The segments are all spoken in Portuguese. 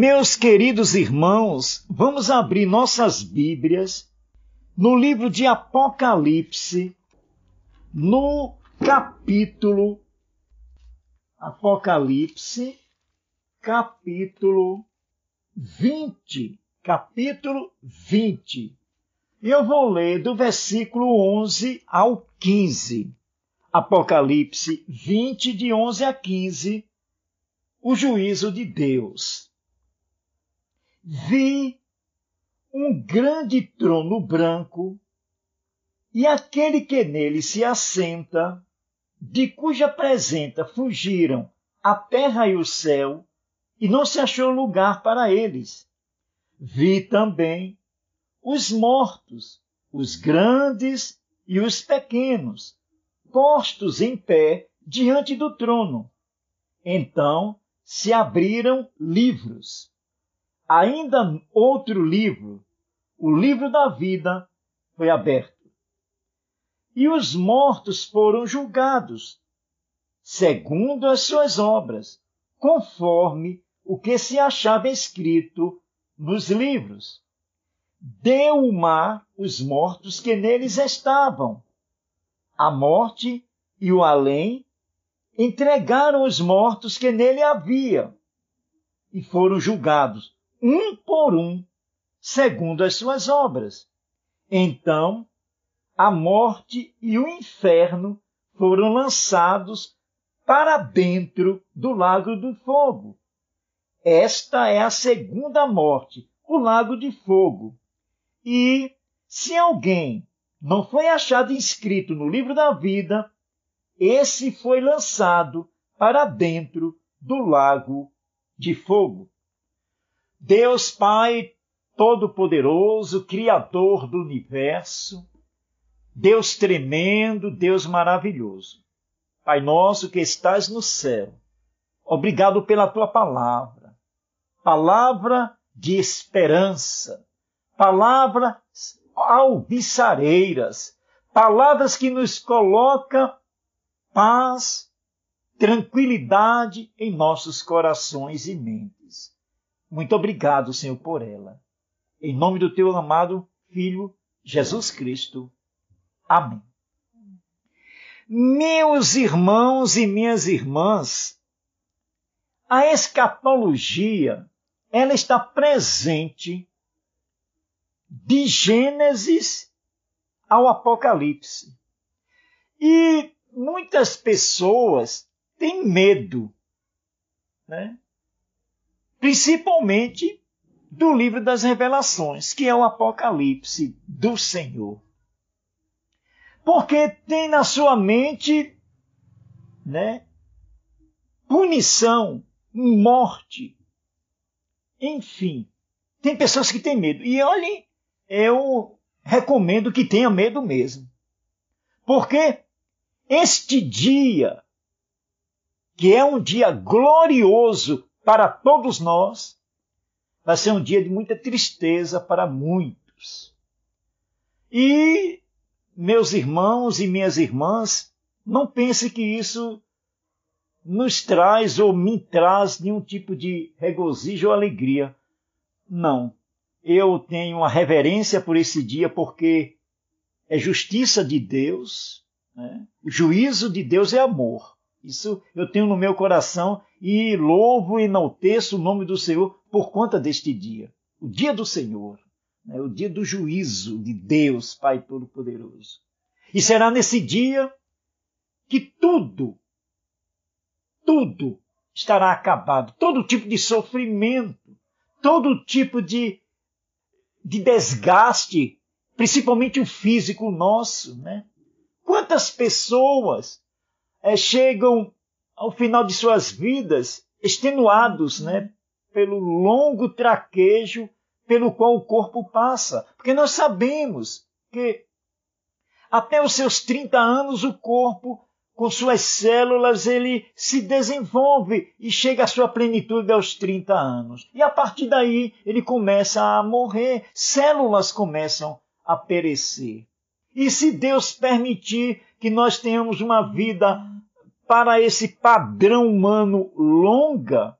Meus queridos irmãos, vamos abrir nossas Bíblias no livro de Apocalipse, no capítulo Apocalipse, capítulo 20. Capítulo 20. E eu vou ler do versículo 11 ao 15. Apocalipse 20, de 11 a 15. O juízo de Deus. Vi um grande trono branco e aquele que nele se assenta, de cuja presença fugiram a terra e o céu, e não se achou lugar para eles. Vi também os mortos, os grandes e os pequenos, postos em pé diante do trono. Então se abriram livros. Ainda outro livro, o livro da vida, foi aberto. E os mortos foram julgados, segundo as suas obras, conforme o que se achava escrito nos livros. Deu o mar os mortos que neles estavam. A morte e o além entregaram os mortos que nele havia e foram julgados, um por um, segundo as suas obras. Então, a morte e o inferno foram lançados para dentro do lago do fogo. Esta é a segunda morte, o lago de fogo. E se alguém não foi achado inscrito no livro da vida, esse foi lançado para dentro do lago de fogo. Deus Pai Todo-Poderoso, Criador do universo, Deus tremendo, Deus maravilhoso. Pai nosso que estás no céu, obrigado pela tua palavra palavra de esperança, palavras alviçareiras, palavras que nos coloca paz, tranquilidade em nossos corações e mentes. Muito obrigado, Senhor, por ela. Em nome do teu amado Filho, Jesus Cristo. Amém. Meus irmãos e minhas irmãs, a escatologia ela está presente de Gênesis ao Apocalipse. E muitas pessoas têm medo, né? Principalmente do livro das Revelações, que é o Apocalipse do Senhor. Porque tem na sua mente né, punição, morte, enfim, tem pessoas que têm medo. E olhem, eu recomendo que tenha medo mesmo. Porque este dia, que é um dia glorioso para todos nós, vai ser um dia de muita tristeza para muitos. E, meus irmãos e minhas irmãs, não pense que isso nos traz ou me traz nenhum tipo de regozijo ou alegria. Não. Eu tenho uma reverência por esse dia porque é justiça de Deus, né? o juízo de Deus é amor. Isso eu tenho no meu coração e louvo e enalteço o nome do Senhor por conta deste dia. O dia do Senhor, né? o dia do juízo de Deus, Pai Todo-Poderoso. E será nesse dia que tudo tudo estará acabado. Todo tipo de sofrimento, todo tipo de, de desgaste, principalmente o físico nosso, né? Quantas pessoas é, chegam ao final de suas vidas extenuados, né? Pelo longo traquejo pelo qual o corpo passa. Porque nós sabemos que até os seus 30 anos o corpo com suas células, ele se desenvolve e chega à sua plenitude aos 30 anos. E a partir daí, ele começa a morrer, células começam a perecer. E se Deus permitir que nós tenhamos uma vida para esse padrão humano longa,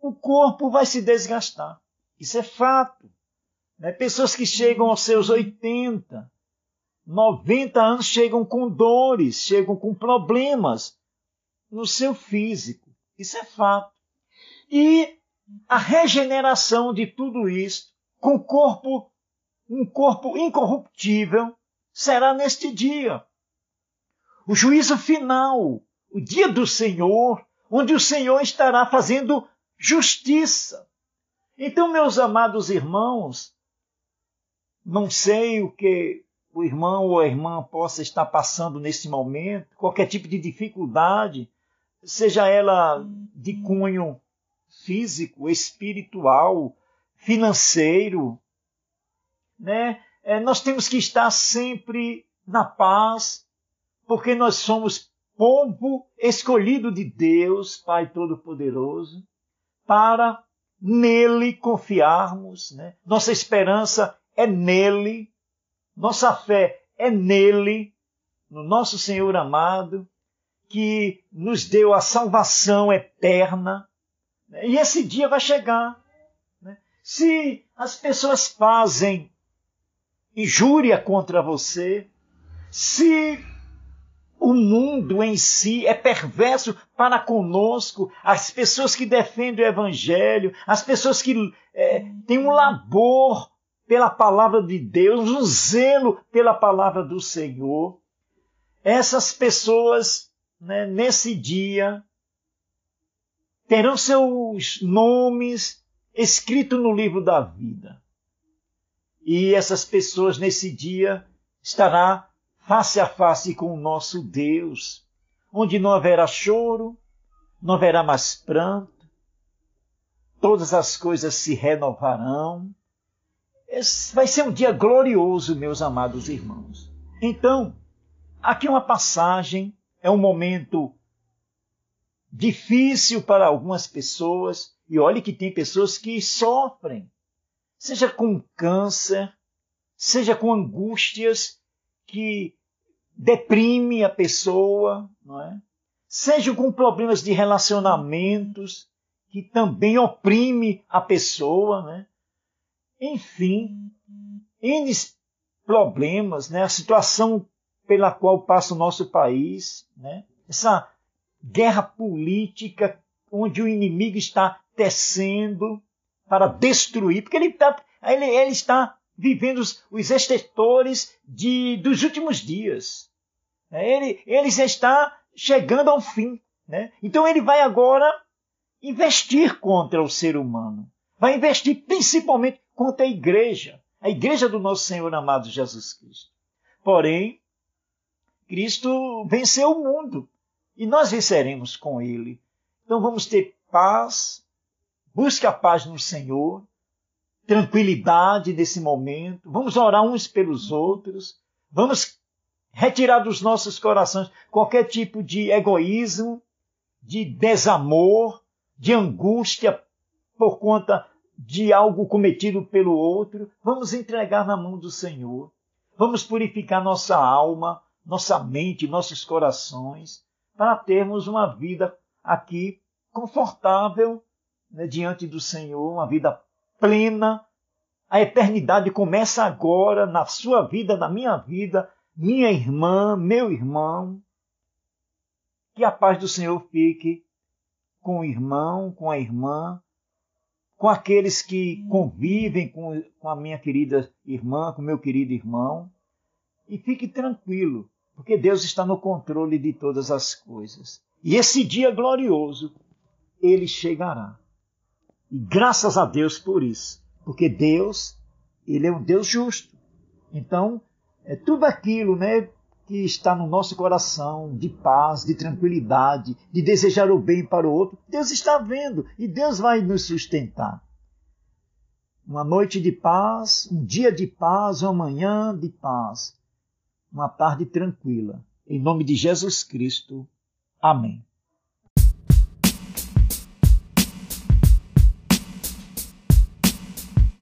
o corpo vai se desgastar. Isso é fato. Né? Pessoas que chegam aos seus 80, 90 anos chegam com dores, chegam com problemas no seu físico. Isso é fato. E a regeneração de tudo isso, com corpo, um corpo incorruptível, será neste dia. O juízo final, o dia do Senhor, onde o Senhor estará fazendo justiça. Então, meus amados irmãos, não sei o que o irmão ou a irmã possa estar passando nesse momento, qualquer tipo de dificuldade, seja ela de cunho físico, espiritual, financeiro, né? É, nós temos que estar sempre na paz, porque nós somos povo escolhido de Deus, Pai Todo-Poderoso, para nele confiarmos. Né? Nossa esperança é nele, nossa fé é nele, no nosso Senhor amado, que nos deu a salvação eterna. Né? E esse dia vai chegar. Né? Se as pessoas fazem injúria contra você, se o mundo em si é perverso para conosco, as pessoas que defendem o Evangelho, as pessoas que é, têm um labor pela palavra de Deus, um zelo pela palavra do Senhor, essas pessoas, né, nesse dia, terão seus nomes escritos no livro da vida. E essas pessoas nesse dia estará face a face com o nosso Deus, onde não haverá choro, não haverá mais pranto, todas as coisas se renovarão. Vai ser um dia glorioso, meus amados irmãos. Então, aqui uma passagem, é um momento difícil para algumas pessoas, e olhe que tem pessoas que sofrem seja com câncer, seja com angústias que deprime a pessoa, não é? Seja com problemas de relacionamentos que também oprime a pessoa, né? Enfim, N problemas, né? A situação pela qual passa o nosso país, né? Essa guerra política onde o inimigo está tecendo, para destruir, porque ele, tá, ele, ele está vivendo os, os estertores de, dos últimos dias. É, ele, ele já está chegando ao fim. Né? Então ele vai agora investir contra o ser humano. Vai investir principalmente contra a igreja, a igreja do nosso Senhor amado Jesus Cristo. Porém, Cristo venceu o mundo e nós venceremos com ele. Então vamos ter paz, Busque a paz no Senhor, tranquilidade nesse momento. Vamos orar uns pelos outros. Vamos retirar dos nossos corações qualquer tipo de egoísmo, de desamor, de angústia por conta de algo cometido pelo outro. Vamos entregar na mão do Senhor. Vamos purificar nossa alma, nossa mente, nossos corações, para termos uma vida aqui confortável né, diante do Senhor, uma vida plena. A eternidade começa agora na sua vida, na minha vida, minha irmã, meu irmão. Que a paz do Senhor fique com o irmão, com a irmã, com aqueles que convivem com, com a minha querida irmã, com meu querido irmão. E fique tranquilo, porque Deus está no controle de todas as coisas. E esse dia glorioso, ele chegará. E graças a Deus por isso. Porque Deus, Ele é um Deus justo. Então, é tudo aquilo né, que está no nosso coração, de paz, de tranquilidade, de desejar o bem para o outro, Deus está vendo e Deus vai nos sustentar. Uma noite de paz, um dia de paz, uma manhã de paz, uma tarde tranquila. Em nome de Jesus Cristo. Amém.